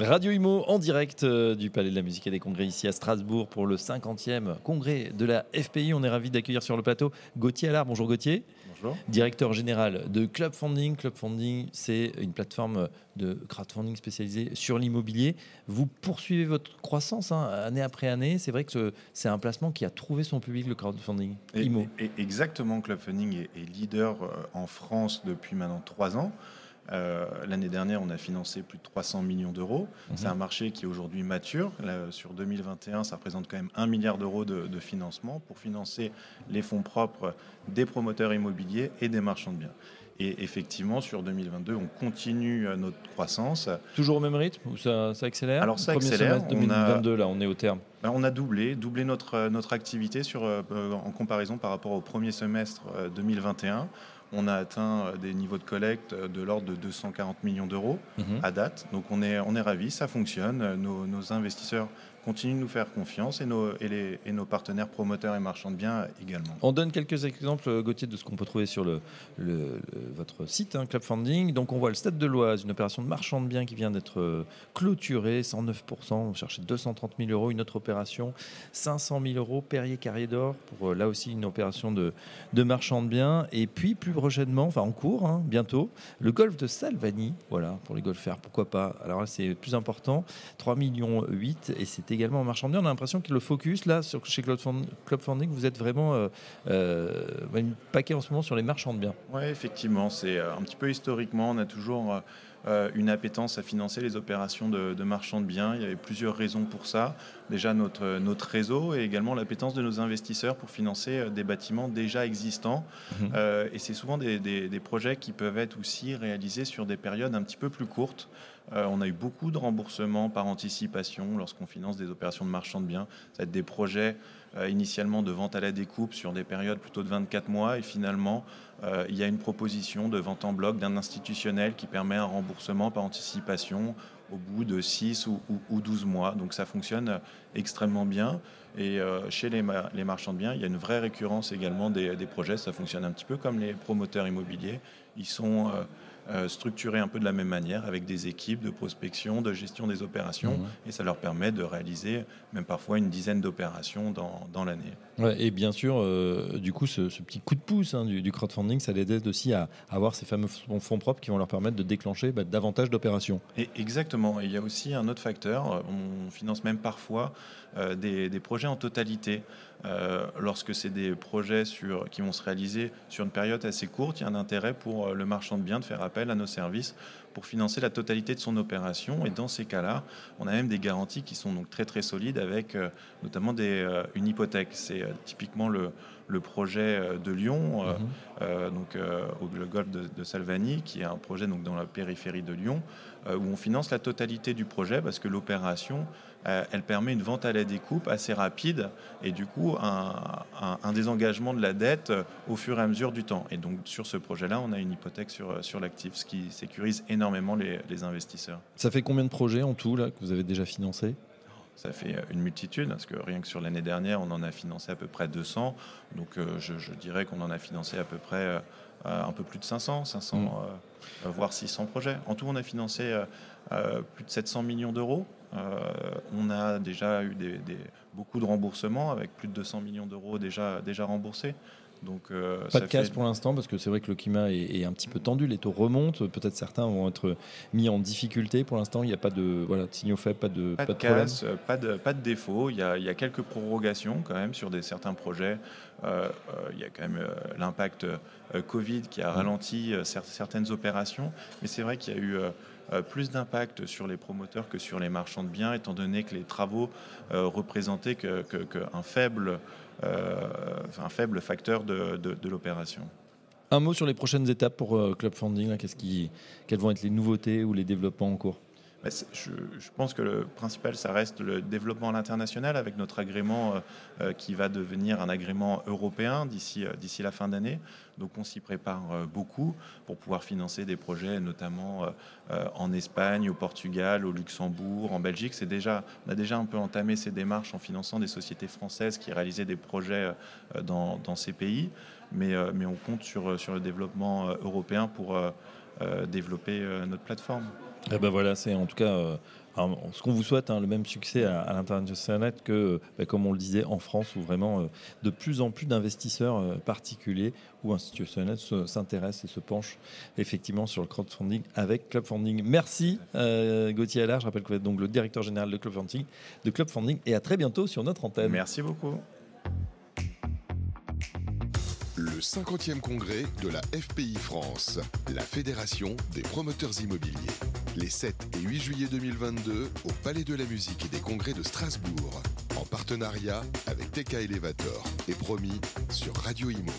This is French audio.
Radio Imo en direct euh, du Palais de la Musique et des Congrès ici à Strasbourg pour le 50e congrès de la FPI. On est ravi d'accueillir sur le plateau Gauthier Allard. Bonjour Gauthier. Bonjour. Directeur général de Club Funding. Club Funding, c'est une plateforme de crowdfunding spécialisée sur l'immobilier. Vous poursuivez votre croissance hein, année après année. C'est vrai que c'est un placement qui a trouvé son public, le crowdfunding. Et, IMO. et exactement, Club Funding est, est leader euh, en France depuis maintenant trois ans. Euh, L'année dernière, on a financé plus de 300 millions d'euros. Mhm. C'est un marché qui est aujourd'hui mature. Là, sur 2021, ça représente quand même 1 milliard d'euros de, de financement pour financer les fonds propres des promoteurs immobiliers et des marchands de biens. Et effectivement, sur 2022, on continue euh, notre croissance. Toujours au même rythme ou ça, ça accélère? Alors, ça accélère. semestre On a- 2022, là, on est au terme. Ben, On a doublé, doublé notre, euh, notre activité sur, euh, en comparaison par rapport au premier semestre euh, 2021. On a atteint euh, des niveaux de collecte euh, de l'ordre de 240 millions d'euros Mhm. à date. Donc on est, on est ravis, ça fonctionne. Euh, Nos, nos investisseurs continuent de nous faire confiance et nos, et, les, et nos partenaires promoteurs et marchands de biens également. On donne quelques exemples, euh, Gauthier, de ce qu'on peut trouver sur le, le- votre site, hein, Club Funding. Donc, on voit le Stade de l'Oise, une opération de marchand de biens qui vient d'être euh, clôturée, 109%. On cherchait 230 000 euros. Une autre opération, 500 000 euros, Perrier Carrier d'Or, pour euh, là aussi une opération de, de marchand de biens. Et puis, plus prochainement, enfin en cours, hein, bientôt, le golf de Salvani, voilà, pour les golfeurs, pourquoi pas. Alors là, c'est plus important, 3 millions 8, et c'est également un marchand de biens. On a l'impression que le focus, là, sur, chez Club Fund- Club Funding, vous êtes vraiment euh, euh, une paquet en ce moment sur les marchands de biens. Oui, effectivement, c'est euh, un petit peu historiquement, on a toujours euh, une appétence à financer les opérations de, de marchands de biens. Il y avait plusieurs raisons pour ça. Déjà notre, notre réseau et également l'appétence de nos investisseurs pour financer des bâtiments déjà existants. Mhm. Euh, et c'est souvent des, des- des projets qui peuvent être aussi réalisés sur des périodes un petit peu plus courtes. Euh, on a eu beaucoup de remboursements par anticipation lorsqu'on finance des opérations de marchands de biens. Ça va être des projets euh, initialement de vente à la découpe sur des périodes plutôt de 24 mois et finalement euh, il y a une proposition de vente en bloc d'un institutionnel qui permet un remboursement par anticipation au bout de 6 ou, ou- ou 12 mois. Donc ça fonctionne extrêmement bien. Et chez les, ma- les marchands de biens, il y a une vraie récurrence également des, des projets. Ça fonctionne un petit peu comme les promoteurs immobiliers. Ils sont structurés un peu de la même manière avec des équipes de prospection, de gestion des opérations. Mhm. Et ça leur permet de réaliser même parfois une dizaine d'opérations dans, dans l'année. Ouais, et bien sûr, euh, du coup, ce, ce petit coup de pouce hein, du, du crowdfunding, ça les aide aussi à avoir ces fameux fonds propres qui vont leur permettre de déclencher bah, davantage d'opérations. Et exactement. Et il y a aussi un autre facteur. euh, On finance même parfois euh, des, des projets en totalité. Euh, lorsque c'est des projets sur, qui vont se réaliser sur une période assez courte, il y a un intérêt pour euh, le marchand de biens de faire appel à nos services pour financer la totalité de son opération. Et dans ces cas-là, on a même des garanties qui sont donc très très solides avec euh, notamment des, euh, une hypothèque. C'est euh, typiquement le, le projet euh, de Lyon, Mhm. donc au le golfe de, de Salvani, qui est un projet donc dans la périphérie de Lyon, où on finance la totalité du projet parce que l'opération, elle permet une vente à la découpe assez rapide et du coup un, un- un désengagement de la dette au fur et à mesure du temps. Et donc sur ce projet-là, on a une hypothèque sur, sur l'actif, ce qui sécurise énormément les, les investisseurs. Ça fait combien de projets en tout là, que vous avez déjà financés? Ça fait euh, une multitude, parce que rien que sur l'année dernière, on en a financé à peu près 200. Donc euh, je, je dirais qu'on en a financé à peu près euh, un peu plus de 500, 500 Mm. euh, voire 600 projets. En tout, on a financé plus de 700 millions d'euros. On a déjà eu des, des- beaucoup de remboursements, avec plus de 200 millions d'euros déjà, déjà remboursés. Donc, euh, Pas ça de casse fait- pour l'instant parce que c'est vrai que le climat est, est un petit peu tendu, les taux remontent, peut-être certains vont être mis en difficulté. Pour l'instant, il n'y a pas de voilà, de signaux faibles, pas de, Pas de, problème. casse, euh, pas de, pas de défaut. Il y, a, il y a quelques prorogations quand même sur des, certains projets. Euh, il y a quand même euh, l'impact Covid qui a Mm. ralenti cer- certaines opérations. Mais c'est vrai qu'il y a eu plus d'impact sur les promoteurs que sur les marchands de biens, étant donné que les travaux euh, représentaient que- que- faible, euh, un faible facteur de, l'opération. Un mot sur les prochaines étapes pour euh, Club Funding. quelles vont être les nouveautés ou les développements en cours? Je, pense que le principal, ça reste le développement à l'international avec notre agrément euh, euh, qui va devenir un agrément européen d'ici euh, d'ici la fin d'année. Donc on s'y prépare beaucoup pour pouvoir financer des projets, notamment en Espagne, au Portugal, au Luxembourg, en Belgique. Déjà, on a déjà un peu entamé ces démarches en finançant des sociétés françaises qui réalisaient des projets dans, ces pays. Mais, on compte sur le développement européen pour développer notre plateforme. Eh ben voilà, c'est en tout cas euh, ce qu'on vous souhaite, hein, le même succès à, l'international que, ben, comme on le disait, en France, où vraiment euh, de plus en plus d'investisseurs euh, particuliers ou institutionnels s'intéressent et se penchent effectivement sur le crowdfunding avec Clubfunding. Merci Gauthier Allard, je rappelle que vous êtes donc le directeur général de Clubfunding, de Clubfunding et à très bientôt sur notre antenne. Merci beaucoup le 50e congrès de la FPI France, la Fédération des promoteurs immobiliers. Les 7 et 8 juillet 2022 au Palais de la Musique et des Congrès de Strasbourg, en partenariat avec TK Elevator et promis sur Radio Imo.